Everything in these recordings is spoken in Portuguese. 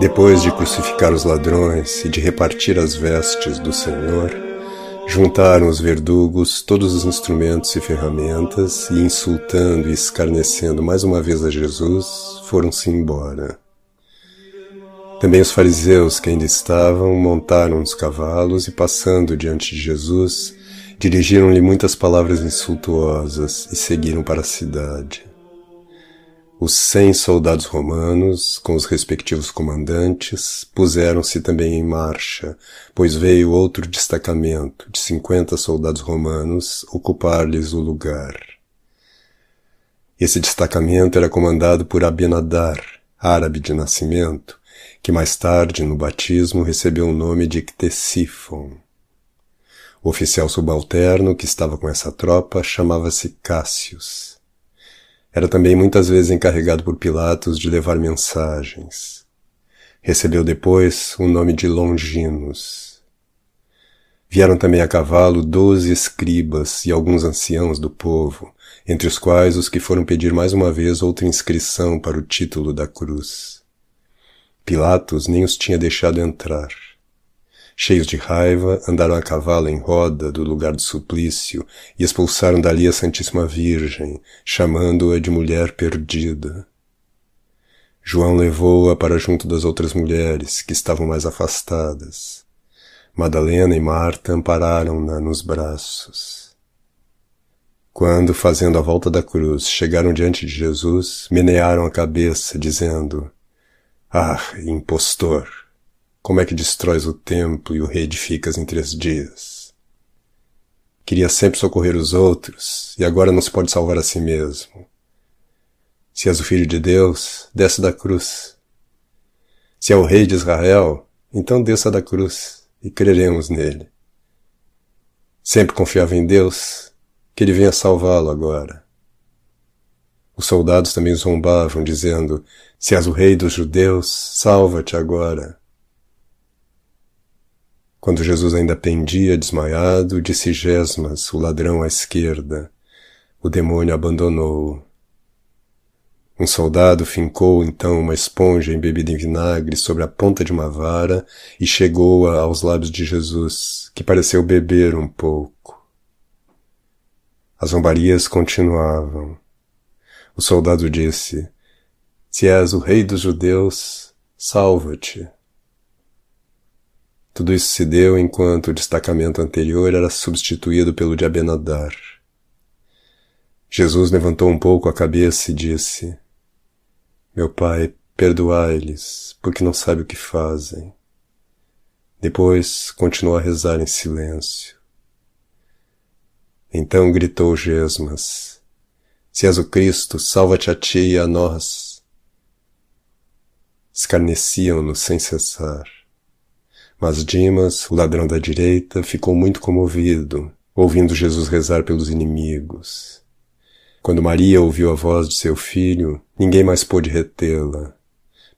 Depois de crucificar os ladrões e de repartir as vestes do Senhor, juntaram os verdugos todos os instrumentos e ferramentas e, insultando e escarnecendo mais uma vez a Jesus, foram-se embora. Também os fariseus que ainda estavam montaram os cavalos e, passando diante de Jesus, dirigiram-lhe muitas palavras insultuosas e seguiram para a cidade. Os cem soldados romanos, com os respectivos comandantes, puseram-se também em marcha, pois veio outro destacamento de cinquenta soldados romanos ocupar-lhes o lugar. Esse destacamento era comandado por Abenadar, árabe de nascimento, que mais tarde, no batismo, recebeu o nome de Ctesífon. O oficial subalterno que estava com essa tropa chamava-se Cássius. Era também muitas vezes encarregado por Pilatos de levar mensagens. Recebeu depois o nome de Longinos. Vieram também a cavalo doze escribas e alguns anciãos do povo, entre os quais os que foram pedir mais uma vez outra inscrição para o título da cruz. Pilatos nem os tinha deixado entrar. Cheios de raiva, andaram a cavalo em roda do lugar do suplício e expulsaram dali a Santíssima Virgem, chamando-a de mulher perdida. João levou-a para junto das outras mulheres, que estavam mais afastadas. Madalena e Marta ampararam-na nos braços. Quando, fazendo a volta da cruz, chegaram diante de Jesus, menearam a cabeça, dizendo, Ah, impostor! Como é que destróis o templo e o reedificas em três dias? Queria sempre socorrer os outros, e agora não se pode salvar a si mesmo. Se és o filho de Deus, desce da cruz. Se é o rei de Israel, então desça da cruz, e creremos nele. Sempre confiava em Deus, que ele venha salvá-lo agora. Os soldados também zombavam, dizendo, se és o rei dos judeus, salva-te agora. Quando Jesus ainda pendia desmaiado, disse Gesmas, o ladrão à esquerda. O demônio abandonou-o. Um soldado fincou então uma esponja embebida em vinagre sobre a ponta de uma vara e chegou-a aos lábios de Jesus, que pareceu beber um pouco. As zombarias continuavam. O soldado disse, Se és o rei dos judeus, salva-te. Tudo isso se deu enquanto o destacamento anterior era substituído pelo de Abenadar. Jesus levantou um pouco a cabeça e disse, Meu pai, perdoai-lhes, porque não sabe o que fazem. Depois continuou a rezar em silêncio. Então gritou Gesmas, Se és o Cristo, salva-te a ti e a nós. Escarneciam-no sem cessar. Mas Dimas, o ladrão da direita, ficou muito comovido, ouvindo Jesus rezar pelos inimigos. Quando Maria ouviu a voz de seu filho, ninguém mais pôde retê-la.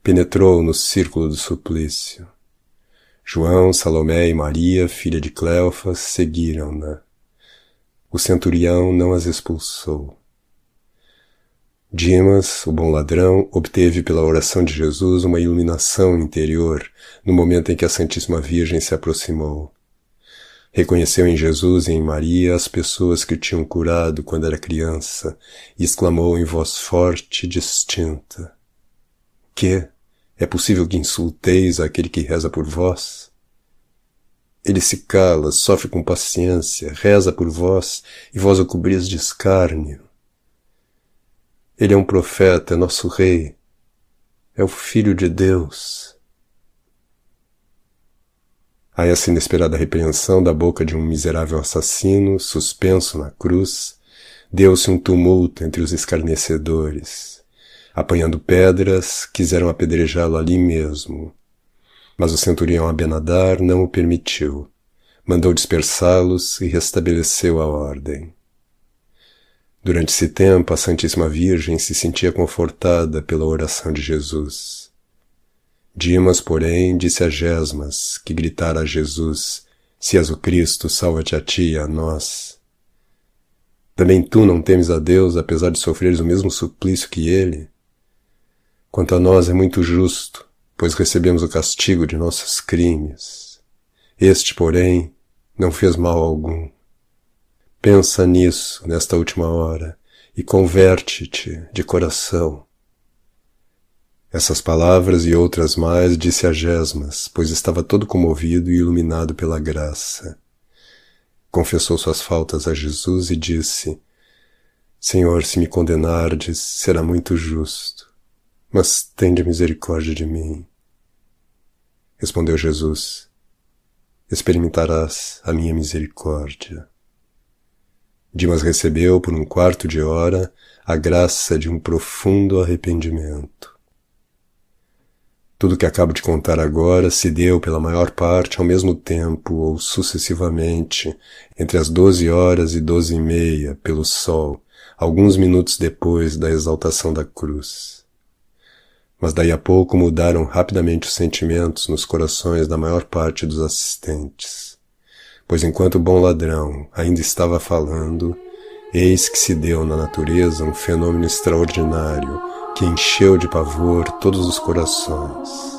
Penetrou no círculo do suplício. João, Salomé e Maria, filha de Cleofas, seguiram-na. O centurião não as expulsou. Dimas, o bom ladrão, obteve pela oração de Jesus uma iluminação interior no momento em que a Santíssima Virgem se aproximou. Reconheceu em Jesus e em Maria as pessoas que o tinham curado quando era criança e exclamou em voz forte e distinta: Que? É possível que insulteis aquele que reza por vós? Ele se cala, sofre com paciência, reza por vós, e vós o cobris de escárnio. Ele é um profeta, é nosso rei, é o Filho de Deus. A essa inesperada repreensão da boca de um miserável assassino, suspenso na cruz, deu-se um tumulto entre os escarnecedores. Apanhando pedras, quiseram apedrejá-lo ali mesmo. Mas o centurião Abenadar não o permitiu. Mandou dispersá-los e restabeleceu a ordem. Durante esse tempo, a Santíssima Virgem se sentia confortada pela oração de Jesus. Dimas, porém, disse a Gesmas, que gritara a Jesus, Se és o Cristo, salva-te a ti e a nós. Também tu não temes a Deus, apesar de sofreres o mesmo suplício que ele? Quanto a nós é muito justo, pois recebemos o castigo de nossos crimes. Este, porém, não fez mal algum. Pensa nisso nesta última hora e converte-te de coração. Essas palavras e outras mais disse a Gesmas, pois estava todo comovido e iluminado pela graça. Confessou suas faltas a Jesus e disse: Senhor, se me condenardes, será muito justo, mas tende misericórdia de mim. Respondeu Jesus: Experimentarás a minha misericórdia. Dimas recebeu por um quarto de hora a graça de um profundo arrependimento. Tudo que acabo de contar agora se deu pela maior parte ao mesmo tempo ou sucessivamente, entre as doze horas e doze e meia, pelo sol, alguns minutos depois da exaltação da cruz. Mas daí a pouco mudaram rapidamente os sentimentos nos corações da maior parte dos assistentes. Pois enquanto o bom ladrão ainda estava falando, eis que se deu na natureza um fenômeno extraordinário que encheu de pavor todos os corações.